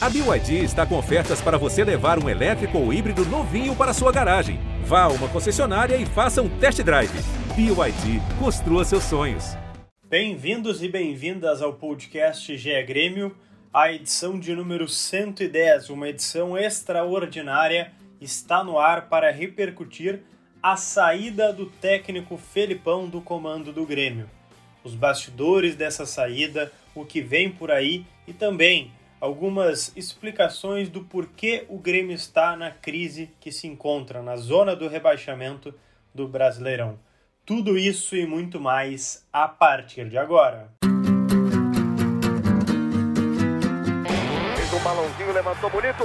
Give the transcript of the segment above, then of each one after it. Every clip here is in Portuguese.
A BYD está com ofertas para você levar um elétrico ou híbrido novinho para sua garagem. Vá a uma concessionária e faça um test drive. BYD, construa seus sonhos. Bem-vindos e bem-vindas ao podcast GE Grêmio, a edição de número 110, uma edição extraordinária, está no ar para repercutir a saída do técnico Felipão do comando do Grêmio. Os bastidores dessa saída, o que vem por aí e também algumas explicações do porquê o Grêmio está na crise que se encontra na zona do rebaixamento do Brasileirão. Tudo isso e muito mais a partir de agora. Fez um balãozinho, levantou bonito.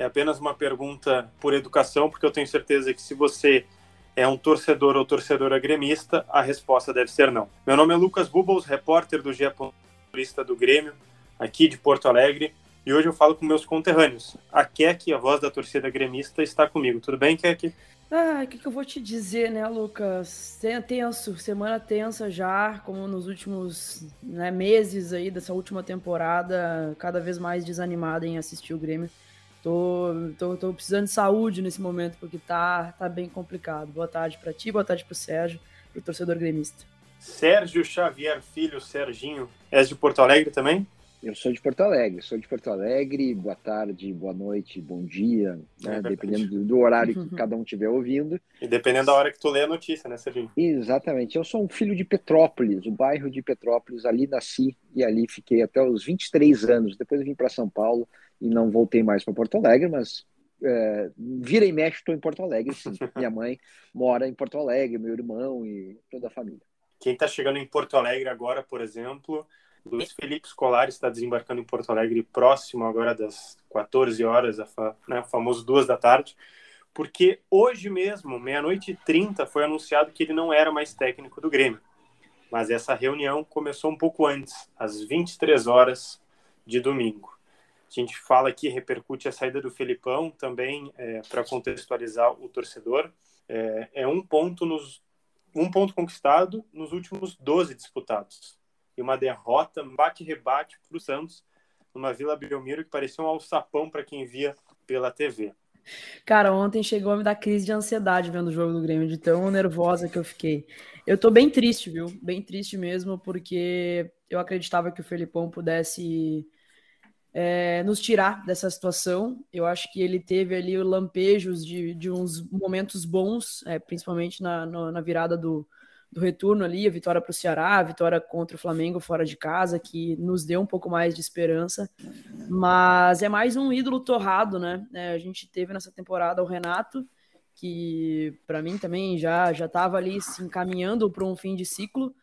É apenas uma pergunta por educação, porque eu tenho certeza que se você é um torcedor ou torcedora gremista, a resposta deve ser não. Meu nome é Lucas Bubbles, repórter do GE. do Grêmio, aqui de Porto Alegre, e hoje eu falo com meus conterrâneos. A Kek, a voz da torcida gremista, está comigo. Tudo bem, Kek? Ah, o que, que, eu vou te dizer, né, Lucas? Tenso, semana tensa já, como nos últimos né, meses aí dessa última temporada, cada vez mais desanimada em assistir o Grêmio. Tô, tô, tô precisando de saúde nesse momento, porque tá, tá bem complicado. Boa tarde para ti, boa tarde pro Sérgio, pro torcedor gremista. Sérgio Xavier Filho, Serginho, és de Porto Alegre também? Eu sou de Porto Alegre, sou de Porto Alegre. Boa tarde, boa noite, bom dia, né? é dependendo do, do, horário que cada um estiver ouvindo. E dependendo da hora que tu lê a notícia, né, Serginho? Exatamente. Eu sou um filho de Petrópolis, o bairro de Petrópolis. Ali nasci e ali fiquei até os 23 anos. Depois vim para São Paulo e não voltei mais para Porto Alegre, mas é, vira e mexe estou em Porto Alegre, sim. Minha mãe mora em Porto Alegre, meu irmão e toda a família. Quem está chegando em Porto Alegre agora, por exemplo, Luiz Felipe Scolari está desembarcando em Porto Alegre próximo agora das 14 horas, né, o famoso duas da tarde, porque hoje mesmo, meia-noite e 30, foi anunciado que ele não era mais técnico do Grêmio. Mas essa reunião começou um pouco antes, às 23 horas de domingo. A gente fala aqui, repercute a saída do Felipão também, é, para contextualizar o torcedor. É, é, um ponto nos um ponto conquistado nos últimos 12 disputados. E uma derrota, bate-rebate para o Santos, numa Vila Belmiro que parecia um alçapão para quem via pela TV. Cara, ontem chegou a me dar crise de ansiedade vendo o jogo do Grêmio, de tão nervosa que eu fiquei. Eu tô bem triste, viu? Bem triste mesmo, porque eu acreditava que o Felipão pudesse é, nos tirar dessa situação. Eu acho que ele teve ali lampejos de, de uns momentos bons, é, principalmente na, na, na, virada do, do retorno ali, a vitória para o Ceará, a vitória contra o Flamengo fora de casa, que nos deu um pouco mais de esperança. Mas é mais um ídolo torrado, né? É, a gente teve nessa temporada o Renato, que para mim também já já estava ali se encaminhando para um fim de ciclo.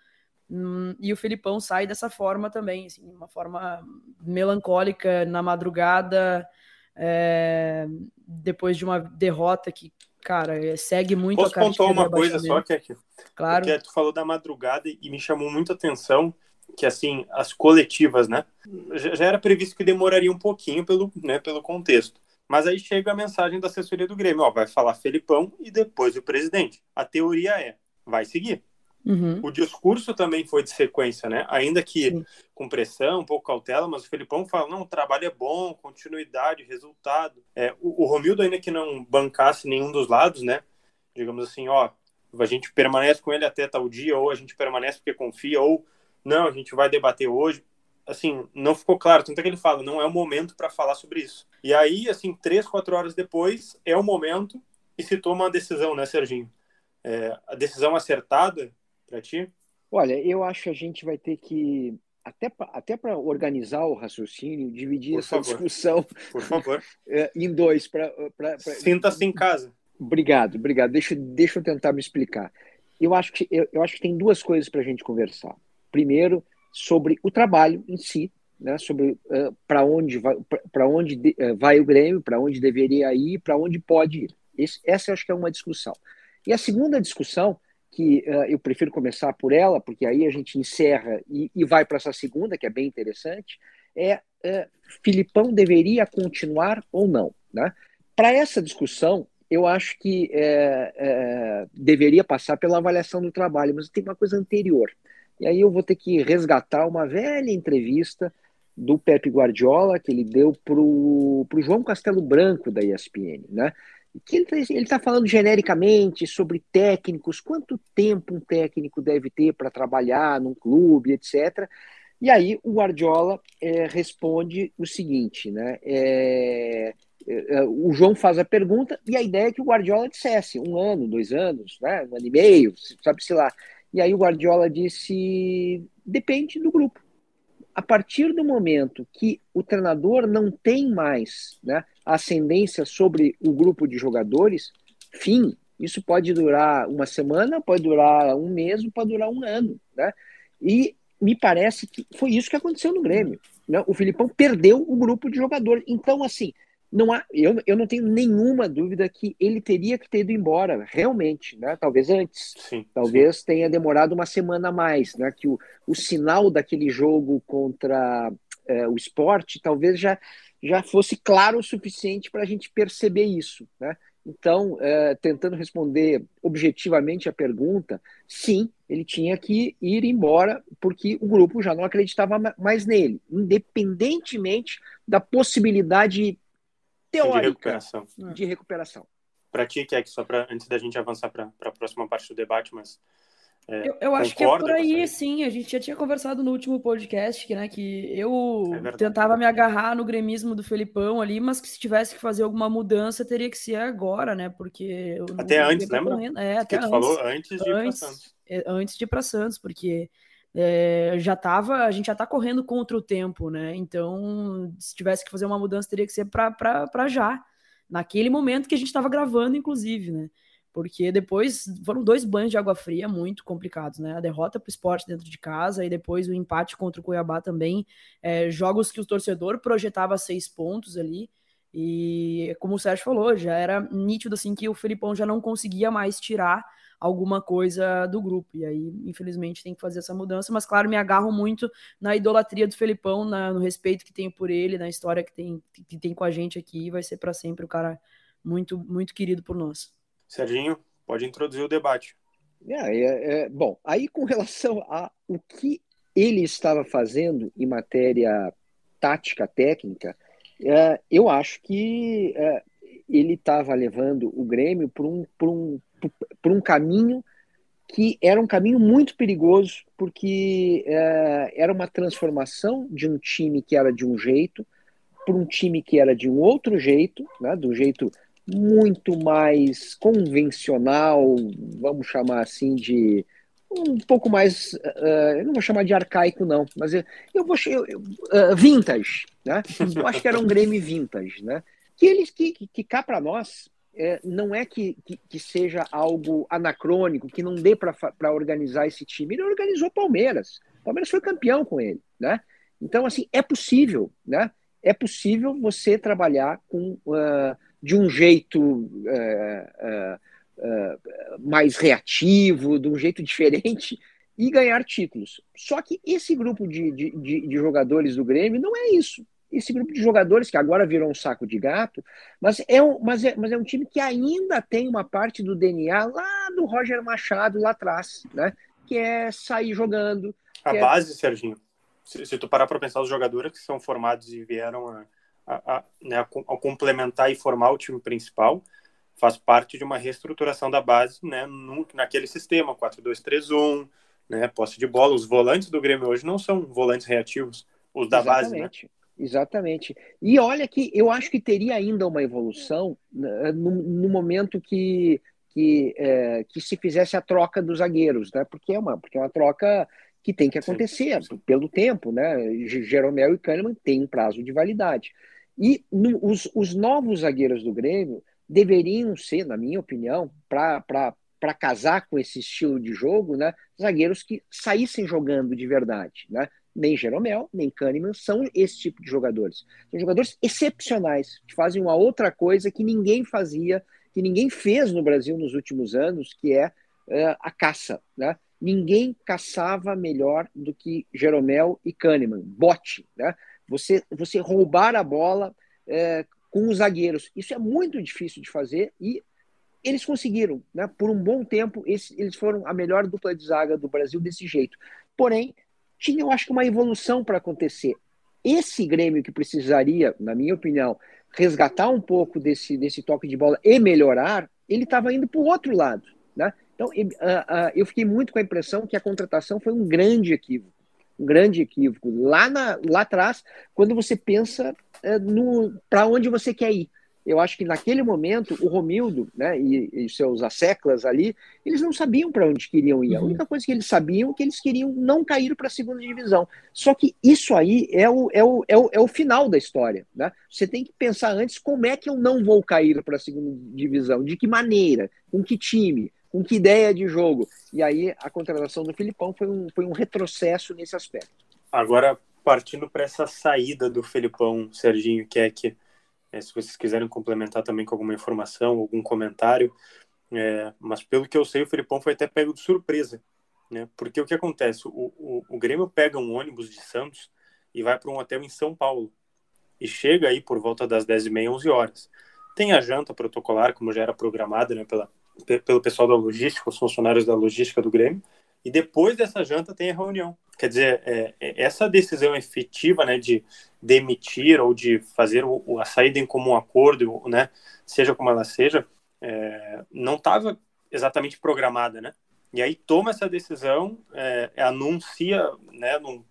Hum, e o Felipão sai dessa forma também, assim, uma forma melancólica na madrugada, é, depois de uma derrota que, cara, é, segue muito Posso a Posso contar uma coisa só, que é que claro. porque tu falou da madrugada e me chamou muita atenção que, assim, as coletivas, né, já era previsto que demoraria um pouquinho pelo, né, pelo contexto. Mas aí chega a mensagem da assessoria do Grêmio, ó, vai falar Felipão e depois o presidente. A teoria é, vai seguir. Uhum. O discurso também foi de sequência, né? Ainda que Sim. com pressão, um pouco cautela, mas o Felipão fala: não, o trabalho é bom, continuidade, resultado. É, o, o Romildo, ainda que não bancasse nenhum dos lados, né? Digamos assim, ó, a gente permanece com ele até tal dia, ou a gente permanece porque confia, ou não, a gente vai debater hoje. Assim, não ficou claro. Tanto é que ele fala: não é o momento para falar sobre isso. E aí, assim, três, quatro horas depois, é o momento e se toma uma decisão, né, Serginho? É, a decisão acertada para ti? Olha, eu acho que a gente vai ter que até pra, até para organizar o raciocínio, dividir Por essa favor. discussão Por favor. É, em dois. Pra, pra, pra... Sinta-se em casa. Obrigado, obrigado. Deixa, deixa eu tentar me explicar. Eu acho que, eu, eu acho que tem duas coisas para a gente conversar. Primeiro, sobre o trabalho em si, né, sobre uh, para onde, vai, pra onde de, uh, vai o Grêmio, para onde deveria ir, para onde pode ir. Esse, essa acho que é uma discussão. E a segunda discussão, que uh, eu prefiro começar por ela, porque aí a gente encerra e, e vai para essa segunda, que é bem interessante, é Filipão deveria continuar ou não. Né? Para essa discussão, eu acho que é, é, deveria passar pela avaliação do trabalho, mas tem uma coisa anterior. E aí eu vou ter que resgatar uma velha entrevista do Pepe Guardiola que ele deu para o João Castelo Branco da ESPN, né? Que ele está falando genericamente sobre técnicos, quanto tempo um técnico deve ter para trabalhar num clube, etc. E aí o Guardiola é, responde o seguinte, né? É, é, é, o João faz a pergunta e a ideia é que o Guardiola dissesse um ano, dois anos, né, um ano e meio, sabe-se lá. E aí o Guardiola disse: depende do grupo. A partir do momento que o treinador não tem mais né, ascendência sobre o grupo de jogadores, fim. Isso pode durar uma semana, pode durar um mês, pode durar um ano. Né? E me parece que foi isso que aconteceu no Grêmio. Né? O Filipão perdeu o grupo de jogadores. Então, assim, não há, eu, eu não tenho nenhuma dúvida que ele teria que ter ido embora, realmente, né? Talvez antes, sim, talvez sim. tenha demorado uma semana a mais, né? Que o, o sinal daquele jogo contra é, o esporte talvez já, já fosse claro o suficiente para a gente perceber isso, né? Então, é, tentando responder objetivamente a pergunta, sim, ele tinha que ir embora porque o grupo já não acreditava mais nele, independentemente da possibilidade teórica de recuperação. De recuperação. Para ti, que é que só para antes da gente avançar para a próxima parte do debate, mas é, eu, eu acho que é por aí, sim. A gente já tinha conversado no último podcast que, né, que eu é tentava me agarrar no gremismo do Felipão ali, mas que se tivesse que fazer alguma mudança teria que ser agora, né? Porque até antes, lembra? É, até que antes. falou antes de ir para Santos. É, antes de ir para Santos, porque é, já tava, a gente já tá correndo contra o tempo, né? Então, se tivesse que fazer uma mudança, teria que ser para já, naquele momento que a gente estava gravando, inclusive, né? Porque depois foram dois banhos de água fria muito complicados, né? A derrota para o esporte dentro de casa e depois o empate contra o Cuiabá também. É, jogos que o torcedor projetava seis pontos ali. E como o Sérgio falou, já era nítido assim que o Felipão já não conseguia mais tirar alguma coisa do grupo. E aí, infelizmente, tem que fazer essa mudança. Mas, claro, me agarro muito na idolatria do Felipão, na, no respeito que tenho por ele, na história que tem, que tem com a gente aqui. Vai ser para sempre o cara muito, muito querido por nós. Serginho, pode introduzir o debate. É, é, é, bom, aí com relação a o que ele estava fazendo em matéria tática, técnica, é, eu acho que é, ele estava levando o Grêmio por um, por um, por um caminho que era um caminho muito perigoso, porque é, era uma transformação de um time que era de um jeito para um time que era de um outro jeito, né, do jeito muito mais convencional, vamos chamar assim de um pouco mais, uh, eu não vou chamar de arcaico não, mas eu, eu vou eu, uh, vintage, né? Eu acho que era um Grêmio vintage, né? Que eles que, que, que cá para nós é, não é que, que, que, seja algo anacrônico, que não dê para organizar esse time. Ele organizou Palmeiras. Palmeiras foi campeão com ele, né? Então assim é possível, né? É possível você trabalhar com uh, de um jeito é, é, mais reativo, de um jeito diferente e ganhar títulos. Só que esse grupo de, de, de, de jogadores do Grêmio não é isso esse grupo de jogadores que agora virou um saco de gato, mas é um, mas é, mas é um time que ainda tem uma parte do DNA lá do Roger Machado lá atrás, né? Que é sair jogando. A é base, é... Serginho. Se, se tu parar para pensar os jogadores que são formados e vieram a, a, a, né, ao complementar e formar o time principal, faz parte de uma reestruturação da base né, no, naquele sistema 4-2-3-1, né, posse de bola. Os volantes do Grêmio hoje não são volantes reativos, os da Exatamente. base. Né? Exatamente. E olha que eu acho que teria ainda uma evolução né, no, no momento que, que, é, que se fizesse a troca dos zagueiros, né? Porque é uma, porque é uma troca que tem que acontecer sim, sim. pelo tempo, né? Jeromel e Kahneman têm um prazo de validade. E no, os, os novos zagueiros do Grêmio deveriam ser, na minha opinião, para para casar com esse estilo de jogo, né, zagueiros que saíssem jogando de verdade, né? Nem Jeromel, nem Kahneman são esse tipo de jogadores. São jogadores excepcionais, que fazem uma outra coisa que ninguém fazia, que ninguém fez no Brasil nos últimos anos, que é uh, a caça, né? Ninguém caçava melhor do que Jeromel e Kahneman, bote, né? Você, você roubar a bola é, com os zagueiros. Isso é muito difícil de fazer e eles conseguiram, né? Por um bom tempo, eles foram a melhor dupla de zaga do Brasil desse jeito. Porém, tinha, eu acho que, uma evolução para acontecer. Esse Grêmio que precisaria, na minha opinião, resgatar um pouco desse, desse toque de bola e melhorar, ele estava indo para o outro lado. Né? Então, eu fiquei muito com a impressão que a contratação foi um grande equívoco um grande equívoco. Lá, na, lá atrás, quando você pensa é, para onde você quer ir. Eu acho que naquele momento o Romildo né, e, e seus asseclas ali, eles não sabiam para onde queriam ir. A uhum. única coisa que eles sabiam é que eles queriam não cair para a segunda divisão. Só que isso aí é o, é, o, é, o, é o final da história. Né? Você tem que pensar antes como é que eu não vou cair para a segunda divisão, de que maneira, com que time, com que ideia de jogo. E aí a contratação do Filipão foi um, foi um retrocesso nesse aspecto. Agora, partindo para essa saída do Felipão, Serginho, que é que, é, se vocês quiserem complementar também com alguma informação, algum comentário, é, mas pelo que eu sei, o Felipão foi até pego de surpresa, né? Porque o que acontece? O, o, o Grêmio pega um ônibus de Santos e vai para um hotel em São Paulo. E chega aí por volta das 10h30, 11 horas. Tem a janta protocolar, como já era programada né, pela, pelo pessoal da logística, os funcionários da logística do Grêmio, e depois dessa janta tem a reunião. Quer dizer, é, é, essa decisão efetiva né, de demitir ou de fazer o, a saída em comum acordo, né, seja como ela seja, é, não estava exatamente programada, né? E aí toma essa decisão, é, anuncia, né, num,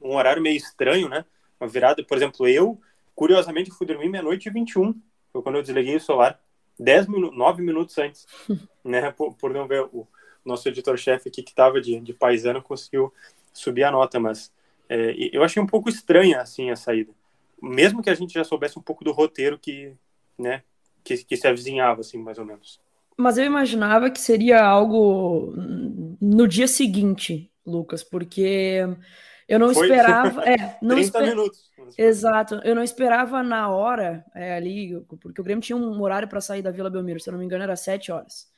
num, horário meio estranho, né? Uma virada, por exemplo, eu, curiosamente, fui dormir meia-noite e 21, foi quando eu desliguei o celular. 10 minutos, 9 minutos antes, né? Por, por, não ver o nosso editor-chefe aqui que estava de, de paisano conseguiu subir a nota, mas é, eu achei um pouco estranha assim a saída, mesmo que a gente já soubesse um pouco do roteiro que, né, que, que se avizinhava assim mais ou menos. Mas eu imaginava que seria algo no dia seguinte, Lucas, porque eu não Foi? esperava. É, não 30 esper... minutos. Exato. Eu não esperava na hora é, ali, porque o Grêmio tinha um horário para sair da Vila Belmiro, se eu não me engano, era 7 horas.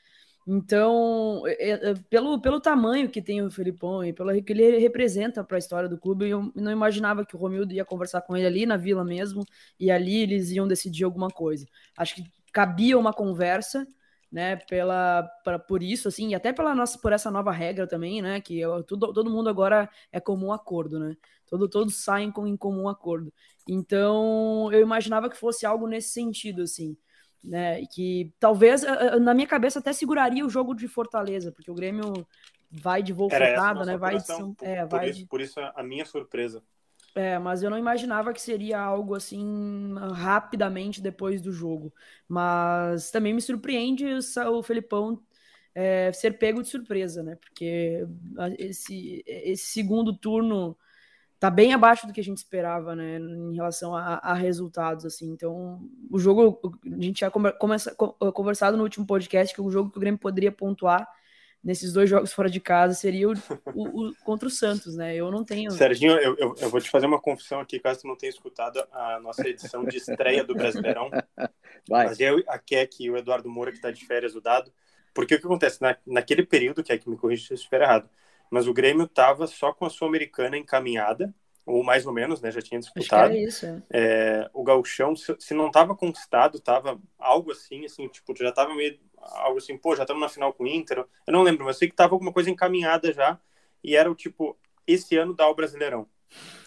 Então, é, é, pelo, pelo tamanho que tem o Felipão e pelo que ele representa para a história do clube, eu não imaginava que o Romildo ia conversar com ele ali na vila mesmo e ali eles iam decidir alguma coisa. Acho que cabia uma conversa, né, pela, pra, por isso, assim, e até pela nossa, por essa nova regra também, né, que eu, tudo, todo mundo agora é comum acordo, né, todo, todos saem com, em comum acordo. Então, eu imaginava que fosse algo nesse sentido, assim, né, que talvez, na minha cabeça, até seguraria o jogo de Fortaleza, porque o Grêmio vai de voo focado, né, vai de São, por, é, vai por isso, de... por isso a minha surpresa. É, mas eu não imaginava que seria algo assim rapidamente depois do jogo. Mas também me surpreende o Felipão é, ser pego de surpresa, né? Porque esse, esse segundo turno tá bem abaixo do que a gente esperava, né? Em relação a, a resultados, assim. Então, o jogo, a gente já começa, conversado no último podcast que o jogo que o Grêmio poderia pontuar nesses dois jogos fora de casa seria o, o, o, contra o Santos, né? Eu não tenho. Serginho, eu, eu, eu, vou te fazer uma confissão aqui, caso tu não tenha escutado a nossa edição de estreia do Brasileirão. Vai. Mas eu, a Keck e o Eduardo Moura, que está de férias, o dado. Porque o que acontece? Na, naquele período, Keck me corrija se eu estiver errado, mas o Grêmio estava só com a Sul-Americana encaminhada, ou mais ou menos, né? Já tinha disputado. É. É, o Gauchão, se, se não estava conquistado, estava algo assim, assim, tipo, já estava meio algo assim, pô, já estamos na final com o Inter. Eu não lembro, mas sei que tava alguma coisa encaminhada já. E era o tipo, esse ano dá o Brasileirão.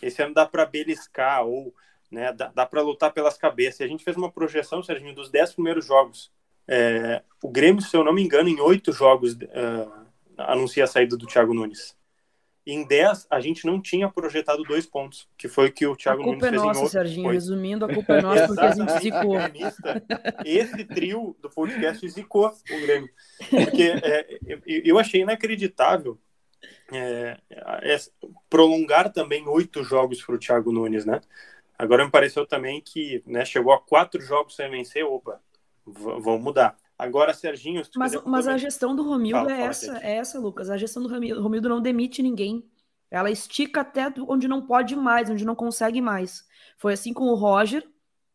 Esse ano dá para beliscar ou né, dá, dá para lutar pelas cabeças. E a gente fez uma projeção, Serginho, dos dez primeiros jogos. É, o Grêmio, se eu não me engano, em oito jogos uh, anuncia a saída do Thiago Nunes em 10 a gente não tinha projetado dois pontos, que foi o que o Thiago Nunes fez é nossa, em outro. Serginho, foi. resumindo, a culpa é nossa porque a gente zicou. Esse trio do podcast zicou o Grêmio. Porque é, eu achei inacreditável é, é, prolongar também oito jogos para o Thiago Nunes, né? Agora me pareceu também que né, chegou a quatro jogos sem vencer, opa, vão mudar. Agora, Serginho. mas mas a gestão do Romildo fala, é fala, essa, é essa, Lucas. A gestão do Romildo, Romildo não demite ninguém. Ela estica até onde não pode mais, onde não consegue mais. Foi assim com o Roger,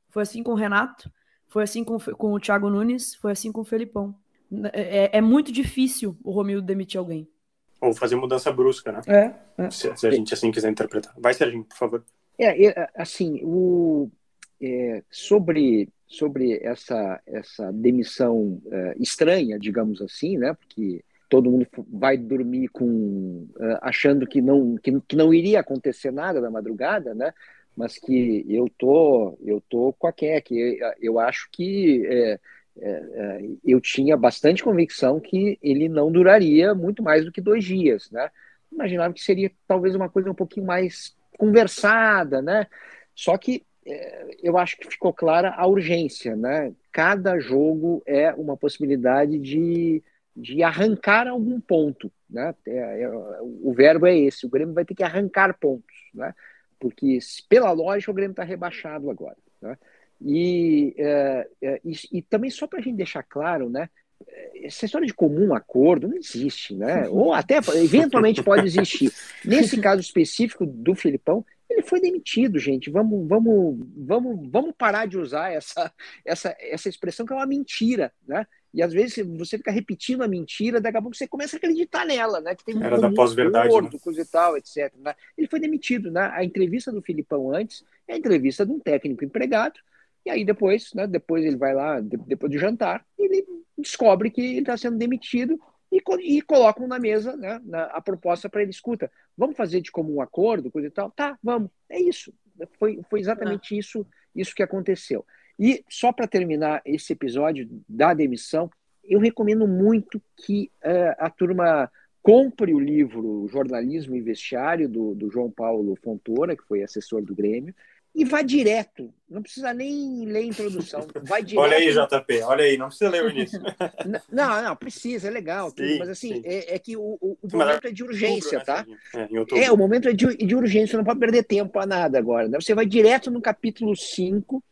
foi assim com o Renato, foi assim com, com o Thiago Nunes, foi assim com o Felipão. É, é, é muito difícil o Romildo demitir alguém. Ou fazer mudança brusca, né? É. é. Se, se, a gente assim quiser interpretar. Vai, Serginho, por favor. É, é assim, o, é, sobre, sobre essa, essa demissão é, estranha, digamos assim, né? Porque todo mundo vai dormir com é, achando que não, que, que não iria acontecer nada na madrugada, né? Mas que eu tô eu tô com a Keck. Eu, eu acho que é, é, é, eu tinha bastante convicção que ele não duraria muito mais do que dois dias, né? Imaginava que seria talvez uma coisa um pouquinho mais conversada, né? Só que é, eu acho que ficou clara a urgência, né? Cada jogo é uma possibilidade de, de arrancar algum ponto, né? É, é, o verbo é esse, o Grêmio vai ter que arrancar pontos, né? Porque pela lógica o Grêmio está rebaixado agora, né? E, é, é, e, e, também só para a gente deixar claro, né? Essa história de comum acordo não existe, né? Ou até eventualmente pode existir. Nesse caso específico do Filipão, ele foi demitido, gente. Vamos, vamos, vamos, vamos parar de usar essa, essa, essa expressão que é uma mentira, né? E às vezes você fica repetindo a mentira, daqui a pouco você começa a acreditar nela, né? Que tem Era da pós-verdade, né? coisa e tal, etc. Né? Ele foi demitido, né? A entrevista do Filipão antes é a entrevista de um técnico empregado e aí depois, né, depois ele vai lá, depois do jantar, ele descobre que ele está sendo demitido e, e colocam na mesa né, na, a proposta para ele, escuta, vamos fazer de comum acordo, coisa e tal? Tá, vamos. É isso. Foi, foi exatamente isso, isso que aconteceu. E só para terminar esse episódio da demissão, eu recomendo muito que uh, a turma compre o livro Jornalismo e Vestiário, do, do João Paulo Fontoura, que foi assessor do Grêmio, e vai direto. Não precisa nem ler a introdução. Vai direto. olha aí, JP, olha aí, não precisa ler o início. não, não, precisa, é legal. Sim, mas assim, é, é, que o, o, momento é de urgência, outubro, né, tá? É, é, o momento é de, de urgência, não pode perder tempo a nada agora. Né? Você vai direto no capítulo 5,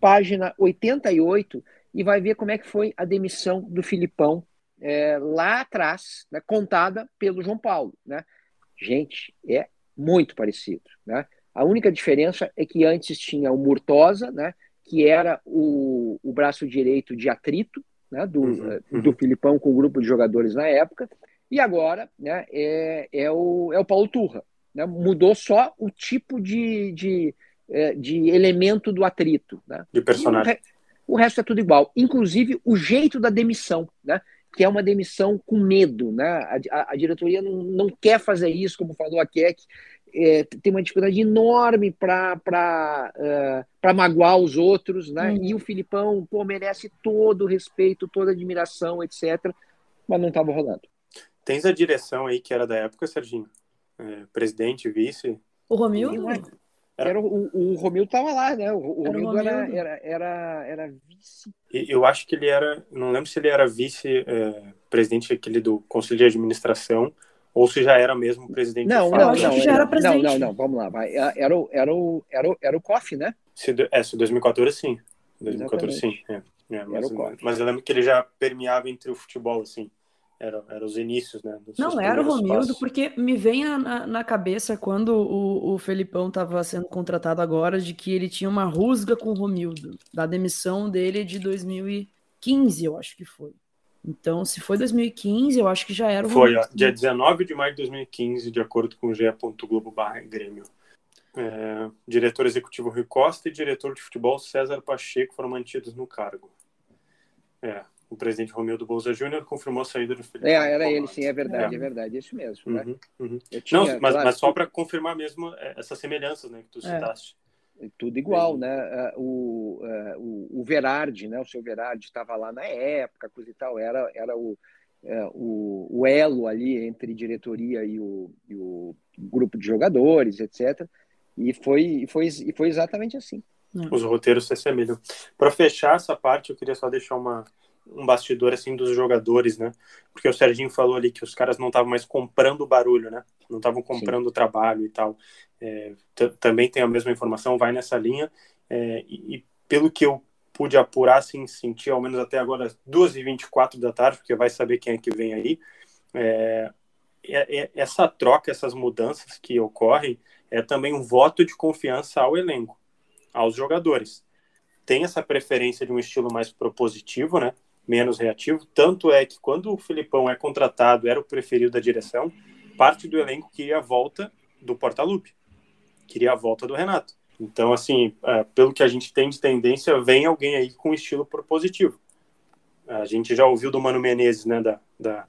página 88, e vai ver como é que foi a demissão do Filipão é, lá atrás, né, contada pelo João Paulo. Né? Gente, é muito parecido. Né? A única diferença é que antes tinha o Murtosa, né, que era o, o braço direito de atrito né, do, uhum, eh, uhum. do Filipão com o grupo de jogadores na época, e agora né, é, é, o, é o Paulo Turra. Né, mudou só o tipo de, de, eh, de elemento do atrito. Né? De personagem. O, o, resto é tudo igual, inclusive o jeito da demissão, né? que é uma demissão com medo. Né? A, a, a diretoria não, não quer fazer isso, como falou a Keck, é, tem uma dificuldade enorme para uh, magoar os outros, né? Uhum. E o Filipão pô, merece todo o respeito, toda a admiração, etc. Mas não estava rolando. Tens a direção aí que era da época, Serginho? É, presidente, vice? O Romildo? Era, o, o Romildo estava lá, né? O, o era Romildo, Era, era, era, era, vice. Eu acho que ele era, não lembro se ele era vice-presidente é, aquele do Conselho de Administração ou se já era mesmo presidente não, não, não, já era presidente. Não, não, não, vamos lá. Vai. É, era, o, era, o, era, o, era o COF, né? Se, é, se 2014 sim. 2014 Exatamente. sim. É, é, mas, mas, eu lembro que ele já permeava entre o futebol, assim. Era, era os inícios, né? Não, era o Romildo, passos. porque me vem na, na cabeça quando o, o Felipão estava sendo contratado agora de que ele tinha uma rusga com o Romildo, da demissão dele de 2015, eu acho que foi. Então, se foi 2015, eu acho que já era o Foi, ó, dia 19 de maio de 2015, de acordo com o ge.globo Grêmio. É, diretor executivo Rui Costa e diretor de futebol César Pacheco foram mantidos no cargo. É, o presidente Romildo Bolsa Júnior confirmou a saída do Felipe. É, era ele, sim, é verdade, é, é verdade, isso mesmo. Né? Uhum, uhum. Tinha, Não, mas, claro, mas só para confirmar mesmo é, essas semelhanças né, que tu é. citaste tudo igual, né? É, o, é, o, o Verardi, né? O seu Verardi estava lá na época, coisa e tal, era, era o, é, o, o elo ali entre diretoria e o, e o grupo de jogadores, etc. E foi, foi, foi exatamente assim. Os roteiros se assemelham. Para fechar essa parte, eu queria só deixar uma, um bastidor assim dos jogadores, né? Porque o Serginho falou ali que os caras não estavam mais comprando barulho, né? Não estavam comprando o trabalho e tal. É, também tem a mesma informação, vai nessa linha. É, e, e, pelo que eu pude apurar, assim, sentir ao menos até agora 2h24 da tarde, porque vai saber quem é que vem aí. É, é, é, essa troca, essas mudanças que ocorrem, é também um voto de confiança ao elenco, aos jogadores. Tem essa preferência de um estilo mais propositivo, né? Menos reativo. Tanto é que quando o Filipão é contratado, era o preferido da direção, parte do elenco queria a volta do Portaluppi, queria a volta do Renato. Então, assim, é, pelo que a gente tem de tendência, vem alguém aí com estilo propositivo. A gente já ouviu do Mano Menezes, né, da, da,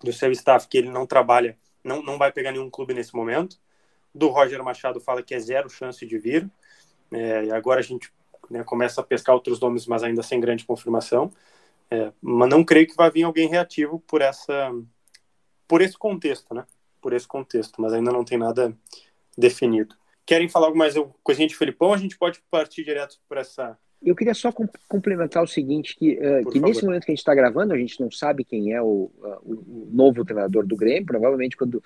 do seu staff, que ele não trabalha, não, não vai pegar nenhum clube nesse momento. Do Roger Machado fala que é zero chance de vir. É, e agora a gente né, começa a pescar outros nomes, mas ainda sem grande confirmação. É, mas não creio que vai vir alguém reativo por essa, por esse contexto, né? Por esse contexto, mas ainda não tem nada definido. Querem falar alguma mais coisinha de Felipão? A gente pode partir direto por essa. Eu queria só complementar o seguinte, que, uh, que nesse momento que a gente está gravando, a gente não sabe quem é o, uh, o novo treinador do Grêmio, provavelmente quando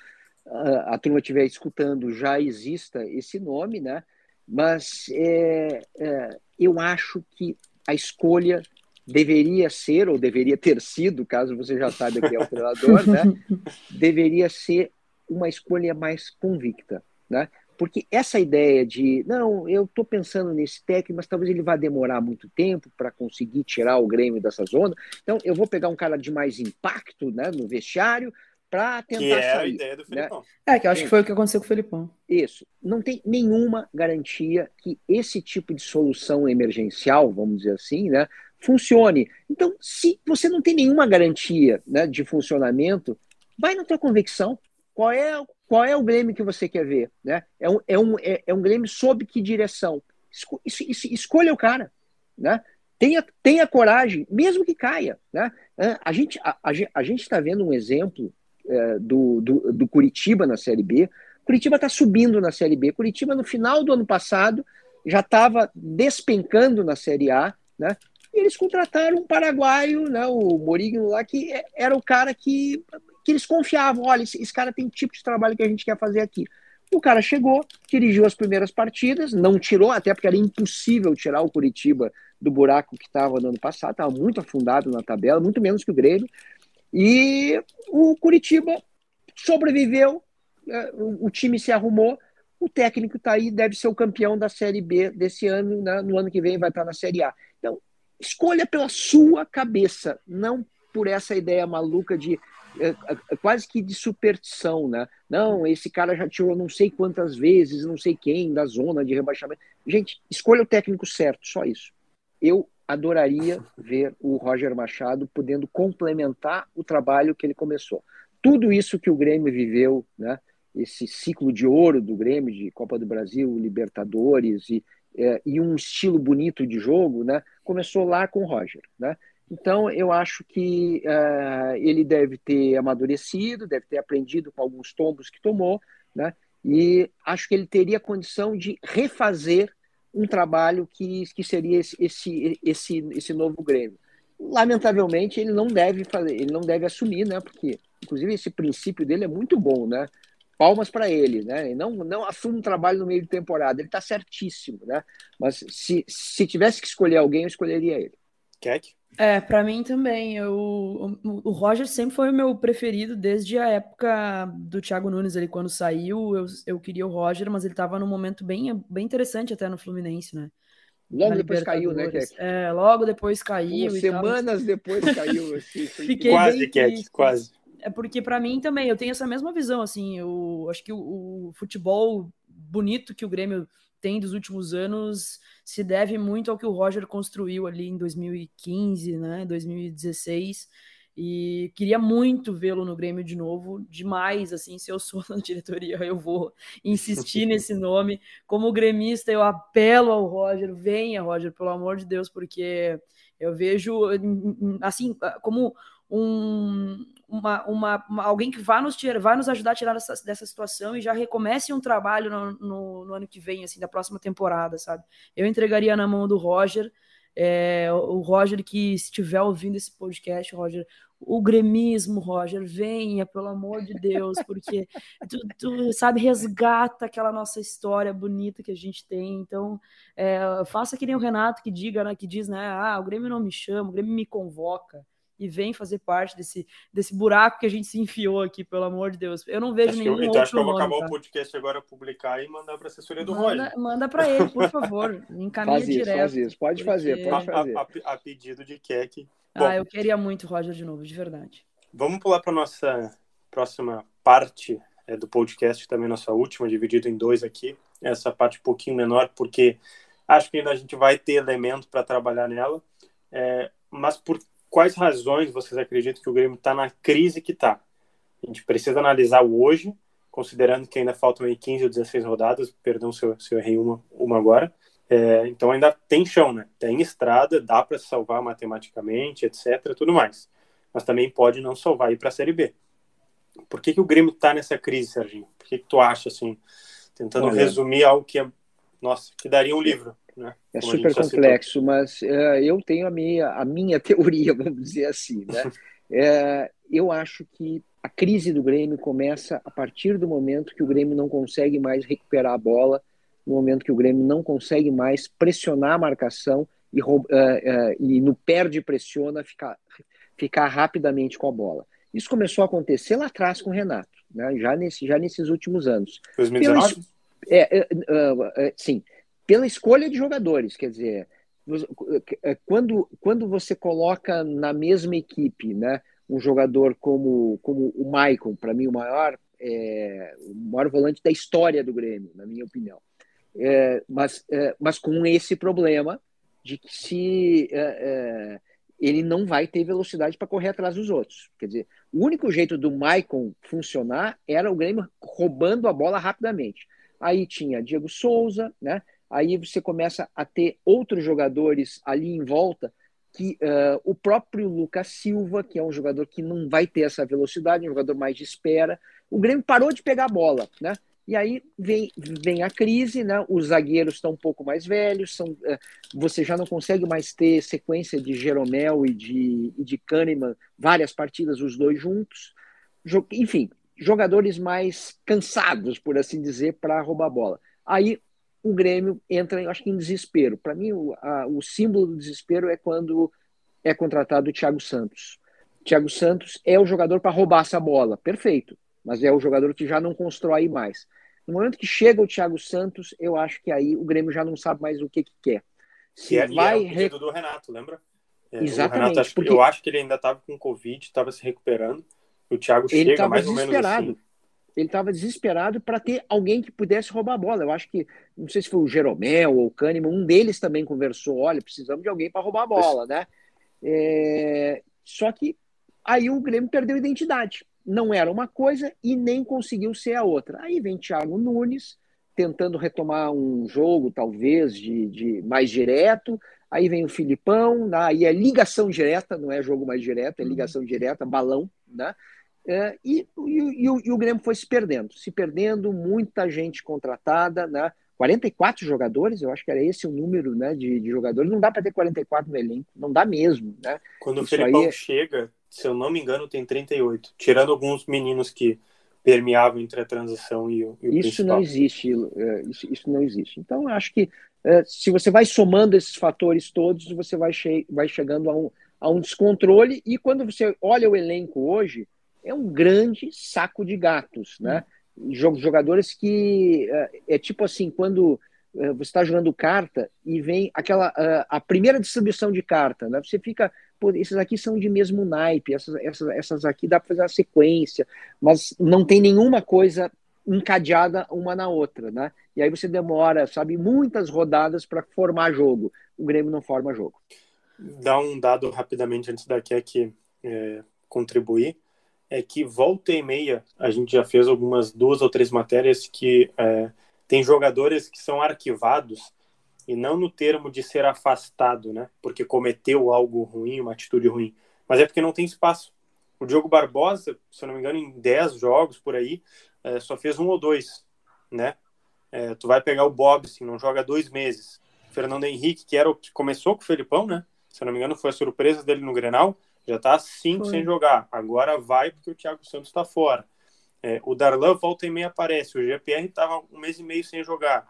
uh, a turma estiver escutando já exista esse nome, né? Mas é, é, eu acho que a escolha deveria ser, ou deveria ter sido, caso você já saiba quem é o treinador, né? deveria ser uma escolha mais convicta, né? Porque essa ideia de, não, eu estou pensando nesse técnico, mas talvez ele vá demorar muito tempo para conseguir tirar o Grêmio dessa zona. Então, eu vou pegar um cara de mais impacto né, no vestiário para tentar que é sair. a ideia do Felipão. Né? É, que eu acho que foi o que aconteceu com o Felipão. Isso. Não tem nenhuma garantia que esse tipo de solução emergencial, vamos dizer assim, né, funcione. Então, se você não tem nenhuma garantia né, de funcionamento, vai na tua convicção. Qual é qual é o Grêmio que você quer ver? Né? É, um, é, um, é, é um Grêmio sob que direção? Esco, escolha o cara. Né? Tenha, tenha coragem, mesmo que caia. Né? A gente a, a gente está vendo um exemplo é, do, do, do, Curitiba na Série B. Curitiba está subindo na Série B. Curitiba, no final do ano passado, já estava despencando na Série A. Né? E eles contrataram um paraguaio, né, o Morigno lá, que é, era o cara que que eles confiavam, olha, esse, esse cara tem tipo de trabalho que a gente quer fazer aqui. O cara chegou, dirigiu as primeiras partidas, não tirou, até porque era impossível tirar o Curitiba do buraco que estava no ano passado, estava muito afundado na tabela, muito menos que o Grêmio. E o Curitiba sobreviveu, é, o time se arrumou, o técnico está aí, deve ser o campeão da Série B desse ano, né? no ano que vem vai estar na Série A. Então, escolha pela sua cabeça, não por essa ideia maluca de é, é, quase que de superstição, né? Não, esse cara já tirou não sei quantas vezes, não sei quem, da zona de rebaixamento. Gente, escolha o técnico certo, só isso. Eu adoraria ver o Roger Machado podendo complementar o trabalho que ele começou. Tudo isso que o Grêmio viveu, né? Esse ciclo de ouro do Grêmio, de Copa do Brasil, Libertadores e, é, e um estilo bonito de jogo, né? Começou lá com o Roger, né? Então, eu acho que uh, ele deve ter amadurecido, deve ter aprendido com alguns tombos que tomou, né? e acho que ele teria condição de refazer um trabalho que, que seria esse, esse, esse, esse novo Grêmio. Lamentavelmente, ele não deve fazer, ele não deve assumir, né? Porque, inclusive, esse princípio dele é muito bom, né? Palmas para ele, né? E não, não assume um trabalho no meio de temporada, ele está certíssimo, né? Mas se, se tivesse que escolher alguém, eu escolheria ele. Keck? É, para mim também. Eu, o, o Roger sempre foi o meu preferido desde a época do Thiago Nunes, ele quando saiu, eu, eu queria o Roger, mas ele estava num momento bem, bem interessante até no Fluminense, né? Logo depois caiu, né, Keck? É, logo depois caiu. semanas tal. depois caiu. Assim, quase, Keck, quase. É porque para mim também, eu tenho essa mesma visão, assim, eu acho que o, o futebol bonito que o Grêmio tem dos últimos anos se deve muito ao que o Roger construiu ali em 2015, né, 2016. E queria muito vê-lo no Grêmio de novo, demais, assim, se eu sou na diretoria, eu vou insistir nesse nome. Como gremista, eu apelo ao Roger, venha, Roger, pelo amor de Deus, porque eu vejo, assim, como um, uma, uma, uma, alguém que vá nos, tirar, vai nos ajudar a tirar dessa, dessa situação e já recomece um trabalho no, no, no, ano que vem, assim, da próxima temporada, sabe? Eu entregaria na mão do Roger, é, o Roger que estiver ouvindo esse podcast, Roger, o gremismo, Roger, venha, pelo amor de Deus, porque tu, tu, sabe, resgata aquela nossa história bonita que a gente tem. Então, é, faça que nem o Renato que diga, né, que diz, né, ah, o Grêmio não me chama, o Grêmio me convoca e vem fazer parte desse, desse buraco que a gente se enfiou aqui, pelo amor de Deus. Eu não vejo acho nenhum eu, então, outro acho que eu vou nome, acabar tá? o podcast agora, publicar e mandar para a assessoria do manda, Roger. Manda para ele, por favor. Encaminha faz isso, direto. faz isso. Pode porque- fazer, pode fazer. A, a- a pedido de Keck. Bom, Ah, eu queria muito o Roger de novo, de verdade. Vamos pular para nossa próxima parte é, do podcast, também nossa última, dividido em dois aqui. Essa parte um pouquinho menor, porque acho que ainda a gente vai ter elemento para trabalhar nela. É, mas por quais razões vocês acreditam que o Grêmio está na crise que está? A gente precisa analisar o hoje, considerando que ainda faltam aí 15 ou 16 rodadas, perdão se eu, se eu errei uma, uma agora. É, então ainda tem chão, né? Tem estrada, dá para salvar matematicamente, etc. Tudo mais mas também pode não salvar ir para a Série B. Por que, que o Grêmio está nessa crise, Serginho? Por que, que tu acha, assim, tentando Olha. resumir algo que é, nossa, que daria um livro, né? É Como super complexo, mas eh, eu tenho a minha, a minha teoria, vamos dizer assim. Né? Eh, eu acho que a crise do Grêmio começa a partir do momento que o Grêmio não consegue mais recuperar a bola, no momento que o Grêmio não consegue mais pressionar a marcação e, eh, eh, e no perde pressiona ficar, ficar rapidamente com a bola. Isso começou a acontecer lá atrás com o Renato, né? já, nesse, já nesses últimos anos. 2019? É, é, é, é, sim, pela escolha de jogadores, quer dizer, é, quando, quando você coloca na mesma equipe, né, um jogador como, como o Maicon, para mim o maior, é, o maior volante da história do Grêmio, na minha opinião, É, mas, é, mas com esse problema de que se é, é, ele não vai ter velocidade para correr atrás dos outros. Quer dizer, o único jeito do Maicon funcionar era o Grêmio roubando a bola rapidamente. Aí tinha Diego Souza, né? Aí você começa a ter outros jogadores ali em volta que uh, o próprio Lucas Silva, que é um jogador que não vai ter essa velocidade, um jogador mais de espera. O Grêmio parou de pegar a bola, né? E aí vem, vem a crise, né? Os zagueiros estão um pouco mais velhos, são, uh, você já não consegue mais ter sequência de Jeromel e de, e de Kahneman, várias partidas, os dois juntos. Jo enfim, jogadores mais cansados, por assim dizer, para roubar a bola. Aí o Grêmio entra, eu acho que em desespero. Para mim, o, a, o, símbolo do desespero é quando é contratado o Thiago Santos. Thiago Santos é o jogador para roubar essa bola, perfeito, mas é o jogador que já não constrói mais. No momento que chega o Thiago Santos, eu acho que aí o Grêmio já não sabe mais o que, que quer. Se é, vai e é o pedido do Renato, lembra? É, Exatamente. Renato, acho, porque... Eu acho que ele ainda estava com Covid, estava se recuperando. O Thiago ele chega mais ou menos assim. Ele estava desesperado para ter alguém que pudesse roubar a bola. Eu acho que, não sei se foi o Jeromel ou o Kahneman, um deles também conversou: olha, precisamos de alguém para roubar a bola, né? É... Só que aí o Grêmio perdeu identidade. Não era uma coisa e nem conseguiu ser a outra. Aí vem Thiago Nunes tentando retomar um jogo, talvez, de, de mais direto. Aí vem o Filipão, aí é ligação direta, não é jogo mais direto, é ligação direta, balão, né? É, e, e, e, o, e, o, Grêmio foi se perdendo, se perdendo, muita gente contratada, né? 44 jogadores, eu acho que era esse o número né, de, de jogadores. Não dá para ter 44 no elenco, não dá mesmo. Né? Quando Isso o Felipão é... chega, se eu não me engano, tem 38, tirando alguns meninos que permeavam entre a transição e o, e o Isso principal. não existe, isso, isso não existe. Então, eu acho que se você vai somando esses fatores todos, você vai, che vai chegando a um, a um descontrole. E quando você olha o elenco hoje, é um grande saco de gatos, né? Jogadores que é tipo assim, quando você está jogando carta e vem aquela a primeira distribuição de carta, né? Você fica, pô, esses aqui são de mesmo naipe, essas, essas, essas aqui dá para fazer uma sequência, mas não tem nenhuma coisa encadeada uma na outra, né? E aí você demora, sabe, muitas rodadas para formar jogo. O Grêmio não forma jogo. Dá um dado rapidamente antes daqui aqui é, contribuir é que volta e meia a gente já fez algumas duas ou três matérias que é, tem jogadores que são arquivados e não no termo de ser afastado, né? Porque cometeu algo ruim, uma atitude ruim, mas é porque não tem espaço. O Diogo Barbosa, se eu não me engano, em 10 jogos por aí, é, só fez um ou dois, né? É, tu vai pegar o Bob, assim, não joga dois meses. Fernando Henrique, que era o que começou com o Felipão, né? Se eu não me engano, foi a surpresa dele no Grenal, já tá cinco sem jogar. Agora vai porque o Thiago Santos está fora. É, o Darlan volta e meia aparece. O GPR estava um mês e meio sem jogar.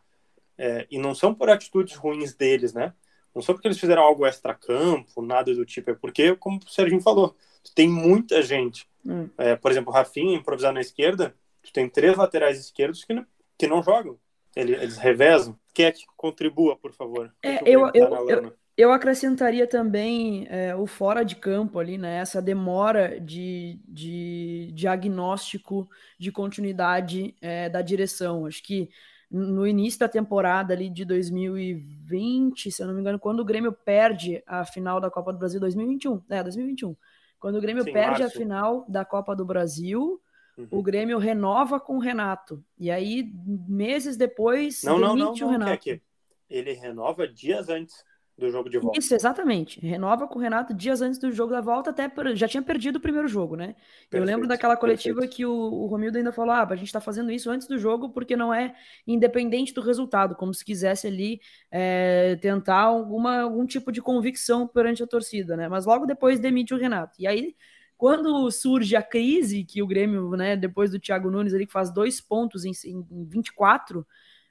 É, e não são por atitudes ruins deles, né? Não só porque eles fizeram algo extra-campo, nada do tipo. É porque, como o Serginho falou, tem muita gente. Hum. É, por exemplo, o Rafinha, improvisar na esquerda, tu tem três laterais esquerdos que não, que não jogam. Eles, eles revezam. Quer que contribua, por favor. É, eu, eu, eu, eu, acrescentaria também é, o fora de campo ali, né? Essa demora de, de diagnóstico de continuidade é, da direção. Acho que no início da temporada ali de 2020, se eu não me engano, quando o Grêmio perde a final da Copa do Brasil 2021, é, 2021. Quando o Grêmio Sim, perde a final da Copa do Brasil, uhum. o Grêmio renova com o Renato. E aí, meses depois, não, demite não, não, o Renato. É ele renova dias antes do jogo de volta. Isso, exatamente. Renova com o Renato dias antes do jogo da volta, até já tinha perdido o primeiro jogo, né? Perfeito, eu lembro daquela coletiva perfeito. que o, o Romildo ainda falou: ah, a gente tá fazendo isso antes do jogo porque não é independente do resultado, como se quisesse ali é, tentar alguma, algum tipo de convicção perante a torcida, né? Mas logo depois demite o Renato. E aí. Quando surge a crise, que o Grêmio, né, depois do Thiago Nunes, ele faz dois pontos em, em 24,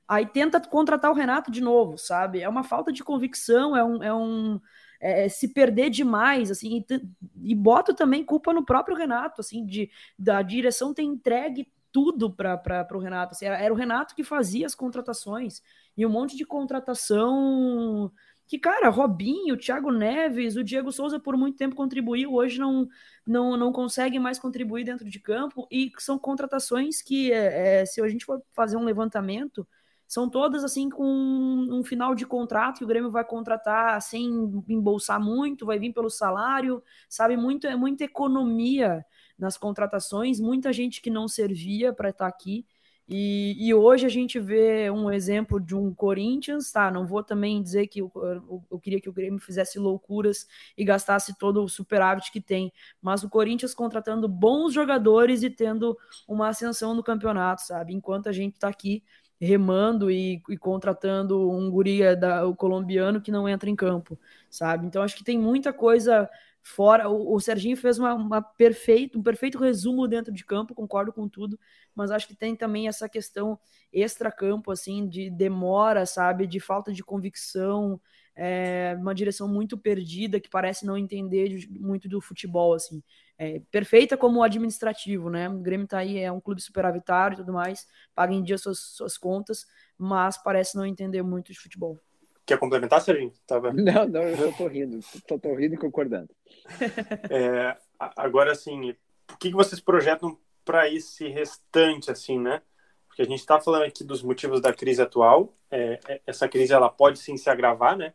aí tenta contratar o Renato de novo, sabe? É uma falta de convicção, é um. É um é, é se perder demais, assim, e, e também culpa no próprio Renato, assim, de da direção ter entregue tudo para o Renato. Assim, era, era, o Renato que fazia as contratações e um monte de contratação que, cara, Robinho, Thiago Neves, o Diego Souza por muito tempo contribuiu, hoje não, não, não consegue mais contribuir dentro de campo e são contratações que, é, é se a gente for fazer um levantamento, são todas assim com um final de contrato que o Grêmio vai contratar sem embolsar muito, vai vir pelo salário, sabe? Muito, é muita economia nas contratações, muita gente que não servia para estar tá aqui. E, e, hoje a gente vê um exemplo de um Corinthians, tá? Não vou também dizer que eu, eu, eu, queria que o Grêmio fizesse loucuras e gastasse todo o superávit que tem, mas o Corinthians contratando bons jogadores e tendo uma ascensão no campeonato, sabe? Enquanto a gente tá aqui remando e, e contratando um guria da, o colombiano que não entra em campo, sabe? Então acho que tem muita coisa fora. O, o Serginho fez uma, uma perfeito, um perfeito resumo dentro de campo, concordo com tudo, mas acho que tem também essa questão extra-campo, assim, de demora, sabe? De falta de convicção, é, uma direção muito perdida que parece não entender muito do futebol, assim é, perfeita como administrativo, né? O Grêmio tá aí, é um clube superavitário e tudo mais, paga em dia suas, suas contas, mas parece não entender muito de futebol. Quer complementar, Serginho? Tava... Não, não, eu tô rindo, só tô rindo e concordando. é, agora, assim, o que vocês projetam para esse restante, assim, né? Porque a gente está falando aqui dos motivos da crise atual. É, é, essa crise ela pode sim se agravar, né?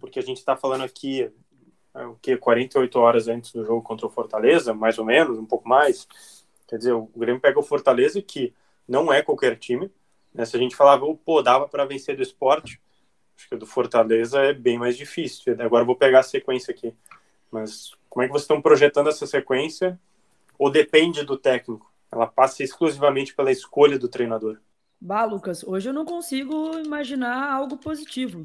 Porque a gente está falando aqui é, o que 48 horas antes do jogo contra o Fortaleza, mais ou menos, um pouco mais. Quer dizer, o Grêmio pega o Fortaleza que não é qualquer time. Né? Se a gente falava, pô, dava para vencer do esporte, acho que do Fortaleza é bem mais difícil. Agora vou pegar a sequência aqui. Mas como é que vocês estão projetando essa sequência? Ou depende do técnico? Ela passa exclusivamente pela escolha do treinador? Bah, Lucas, hoje eu não consigo imaginar algo positivo.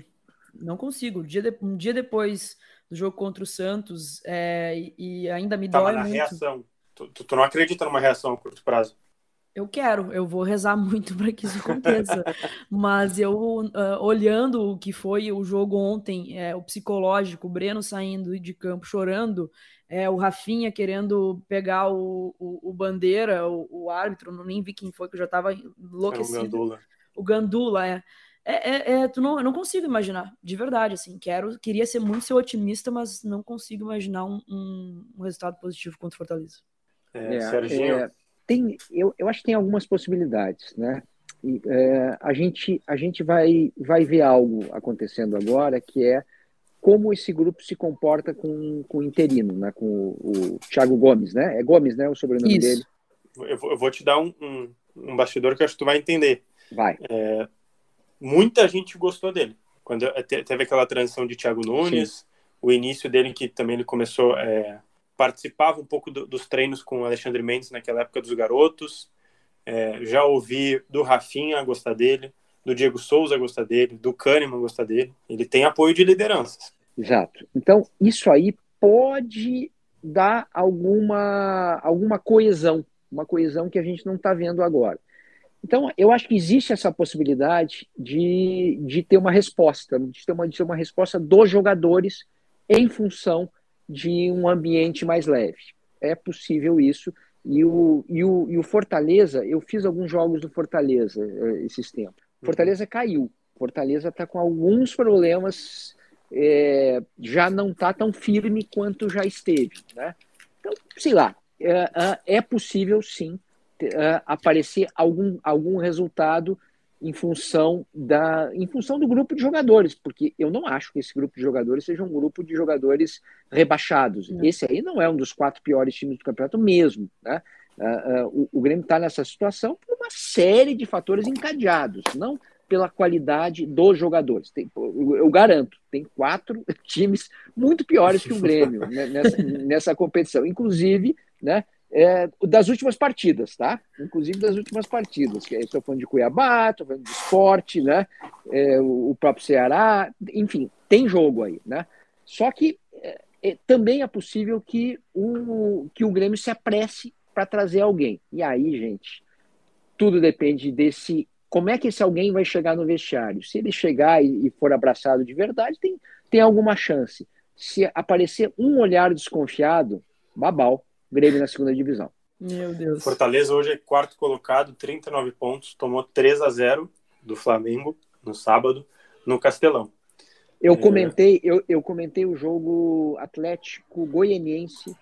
Não consigo. Um dia, de, um dia depois do jogo contra o Santos é, e ainda me tá, dói na muito. reação, tu, tu, tu, não acredita numa reação a curto prazo? Eu quero, eu vou rezar muito para que isso aconteça. Mas eu, uh, olhando o que foi o jogo ontem, é, o psicológico, o Breno saindo de campo chorando, é, o Rafinha querendo pegar o, o, o Bandeira, o, o, árbitro, não nem vi quem foi, que eu já estava enlouquecido. É o Gandula. O Gandula, é. É, é, é, tu não, eu não consigo imaginar, de verdade, assim, quero, queria ser muito ser otimista, mas não consigo imaginar um, um, um resultado positivo contra o Fortaleza. É, é Serginho? É, tem, eu, eu acho que tem algumas possibilidades, né? E, é, a gente, a gente vai, vai ver algo acontecendo agora, que é como esse grupo se comporta com, com o interino, né? Com o, o Thiago Gomes, né? É Gomes, né? O sobrenome Isso. dele. Eu vou, eu vou te dar um, um, um bastidor que eu acho que tu vai entender. Vai. É, muita gente gostou dele. Quando teve aquela transição de Thiago Nunes, Sim. o início dele que também ele começou é, participava um pouco do, dos treinos com o Alexandre Mendes naquela época dos garotos. É, já ouvi do Rafinha gostar dele, do Diego Souza gostar dele, do Kahneman gostar dele. Ele tem apoio de lideranças. Exato. Então, isso aí pode dar alguma, alguma coesão, uma coesão que a gente não está vendo agora. Então, eu acho que existe essa possibilidade de, de ter uma resposta, de ter uma, de ter uma resposta dos jogadores em função de um ambiente mais leve. É possível isso. E o, e o, e o Fortaleza, eu fiz alguns jogos do Fortaleza eh, esses tempos. Uhum. Fortaleza caiu. Fortaleza está com alguns problemas, é, já não está tão firme quanto já esteve. Né? Então, sei lá, é, é possível sim uh, aparecer algum, algum resultado em função da em função do grupo de jogadores, porque eu não acho que esse grupo de jogadores seja um grupo de jogadores rebaixados. Não. Esse aí não é um dos quatro piores times do campeonato mesmo, né? Uh, uh, o, o, Grêmio está nessa situação por uma série de fatores encadeados, não pela qualidade dos jogadores. Tem, eu, garanto, tem quatro times muito piores que o Grêmio nessa, nessa competição, inclusive, né? É, das últimas partidas, tá? Inclusive das últimas partidas. Estou falando de Cuiabá, estou falando de esporte, né? É, o próprio Ceará, enfim, tem jogo aí, né? Só que é, é também é possível que o, que o Grêmio se apresse para trazer alguém. E aí, gente, tudo depende desse. Como é que esse alguém vai chegar no vestiário? Se ele chegar e, e for abraçado de verdade, tem, tem alguma chance. Se aparecer um olhar desconfiado, babau Grêmio na segunda divisão. Meu Deus. Fortaleza hoje é quarto colocado, 39 pontos, tomou 3 a 0 do Flamengo no sábado no Castelão. Eu é... comentei, eu, eu comentei o jogo Atlético Goianiense,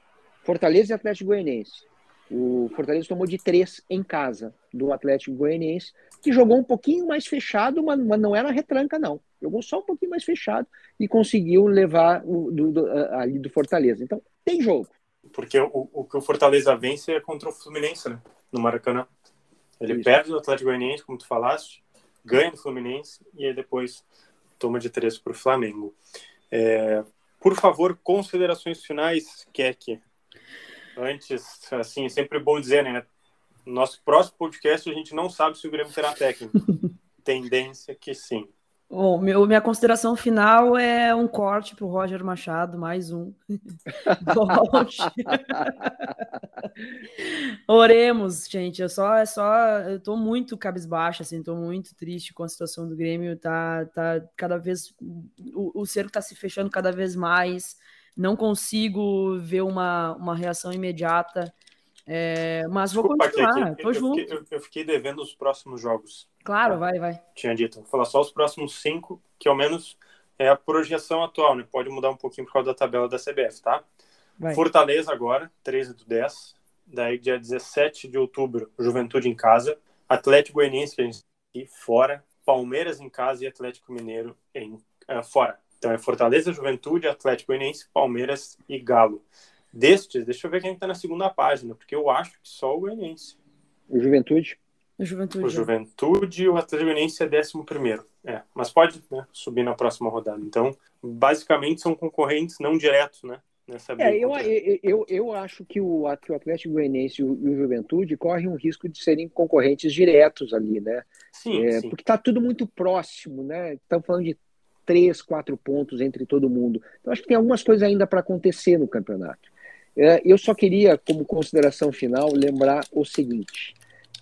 Fortaleza e Atlético Goianiense. O Fortaleza tomou de três em casa do Atlético Goianiense, que jogou um pouquinho mais fechado, mas, mas não era retranca, não. Jogou só um pouquinho mais fechado e conseguiu levar o, do, do, ali do Fortaleza. Então, tem jogo. Porque o, o que o Fortaleza vence é contra o Fluminense, né? No Maracanã. Ele Isso. perde do Atlético Goianiense, como tu falaste, ganha do Fluminense e aí depois toma de três para o Flamengo. É, por favor, considerações finais, Keck. Antes, assim, é sempre bom dizer, né? Nosso próximo podcast a gente não sabe se o Grêmio terá técnico. Tendência que sim. Bom, meu, minha consideração final é um corte para o Roger Machado, mais um. Oremos, gente. Eu só, é só, eu tô muito cabisbaixo, assim, tô muito triste com a situação do Grêmio. Tá, tá cada vez o, o cerco está se fechando cada vez mais. Não consigo ver uma, uma reação imediata. É, mas Desculpa, vou continuar, tô eu, junto. Fiquei, eu, fiquei devendo os próximos jogos. Claro, tá? vai, vai. Tinha dito. Vou falar só os próximos cinco, que ao menos é a projeção atual, né? Pode mudar um pouquinho por causa da tabela da CBF, tá? Vai. Fortaleza agora, 13 do 10. Daí, dia 17 de outubro, Juventude em casa. Atlético Goianiense, que a gente aqui, fora. Palmeiras em casa e Atlético Mineiro em, uh, fora. Então é Fortaleza, Juventude, Atlético Goianiense, Palmeiras e Galo. Destes, deixa eu ver quem está na segunda página, porque eu acho que só o Goianiense. O Juventude? O Juventude. O é. Juventude e o Atlético Goianiense é décimo primeiro. É, mas pode né, subir na próxima rodada. Então, basicamente são concorrentes não diretos, né? Nessa é, eu, eu, eu, eu, acho que o, que o Atlético Goianiense e o, e o, Juventude correm um risco de serem concorrentes diretos ali, né? Sim, é, sim. Porque está tudo muito próximo, né? Estamos falando de três, quatro pontos entre todo mundo. Então, acho que tem algumas coisas ainda para acontecer no campeonato. É, eu só queria, como consideração final, lembrar o seguinte: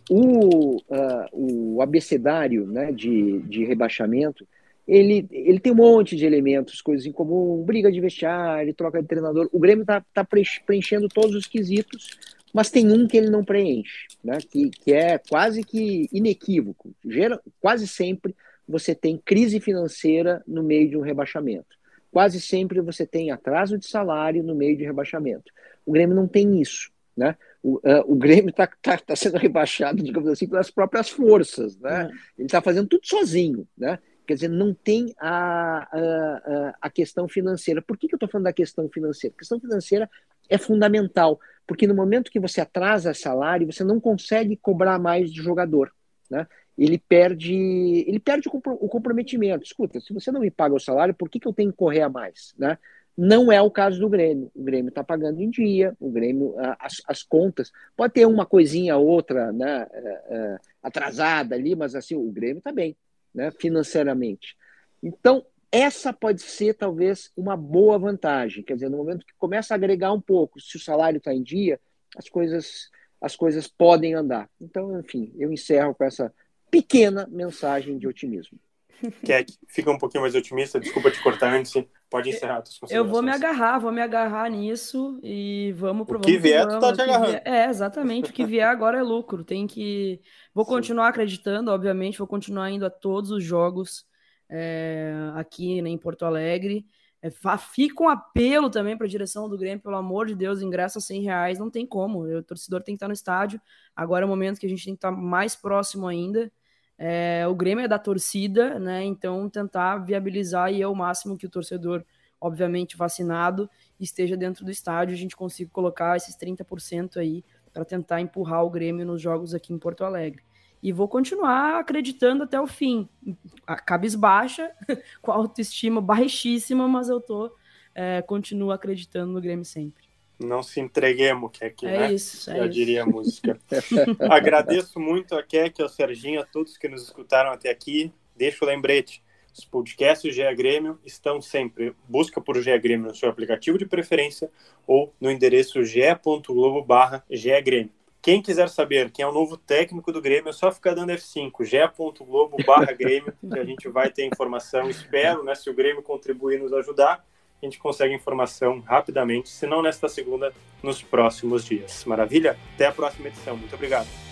o, uh, o abecedário né, de, de rebaixamento ele, ele tem um monte de elementos, coisas em comum, briga de vestiário, troca de treinador. O Grêmio está tá preenchendo todos os quesitos, mas tem um que ele não preenche, né, que, que é quase que inequívoco. Gera, quase sempre você tem crise financeira no meio de um rebaixamento. Quase sempre você tem atraso de salário no meio de rebaixamento. O Grêmio não tem isso. Né? O, uh, o Grêmio está tá, tá sendo rebaixado, digamos assim, pelas próprias forças. Né? Uhum. Ele está fazendo tudo sozinho. Né? Quer dizer, não tem a, a, a questão financeira. Por que, que eu estou falando da questão financeira? A questão financeira é fundamental, porque no momento que você atrasa salário, você não consegue cobrar mais de jogador. Né? ele perde ele perde o comprometimento. Escuta, se você não me paga o salário, por que, que eu tenho que correr a mais? Né? Não é o caso do Grêmio. O Grêmio está pagando em dia, o Grêmio, as, as, contas, pode ter uma coisinha outra né, é, é, atrasada ali, mas assim, o Grêmio está bem, né, financeiramente. Então, essa pode ser talvez uma boa vantagem. Quer dizer, no momento que começa a agregar um pouco, se o salário está em dia, as coisas, as coisas podem andar. Então, enfim, eu encerro com essa pequena mensagem de otimismo. Keck, fica um pouquinho mais otimista, desculpa te cortar antes, pode encerrar Eu vou me agarrar, vou me agarrar nisso e vamos pro O que vier, tu tá te agarrando. Vier, é, exatamente, o que vier agora é lucro, tem que... Vou Sim. continuar acreditando, obviamente, vou continuar indo a todos os jogos é, aqui né, em Porto Alegre, é, fica um apelo também para a direção do Grêmio, pelo amor de Deus, ingresso a 100 reais, não tem como, o torcedor tem que estar no estádio, agora é o momento que a gente tem que estar mais próximo ainda, é, o Grêmio é da torcida, né? Então tentar viabilizar e é o máximo que o torcedor, obviamente vacinado, esteja dentro do estádio, a gente consiga colocar esses 30% aí para tentar empurrar o Grêmio nos jogos aqui em Porto Alegre. E vou continuar acreditando até o fim. A cabisbaixa, com a autoestima baixíssima, mas eu tô é, continuo acreditando no Grêmio sempre. Não se entreguemos, Kek, é né? Isso, é Já isso. diria a música. Agradeço muito a Kek, ao Serginho, a todos que nos escutaram até aqui. Deixa o lembrete. Os podcasts GE Grêmio estão sempre. Busca por GE Grêmio no seu aplicativo de preferência ou no endereço ge.globo barra Grêmio. Quem quiser saber quem é o novo técnico do Grêmio, é só ficar dando F5, ge.globo barra Grêmio, que a gente vai ter informação. Espero, né, se o Grêmio contribuir e nos ajudar, a gente consegue informação rapidamente, se não nesta segunda, nos próximos dias. Maravilha? Até a próxima edição. Muito obrigado.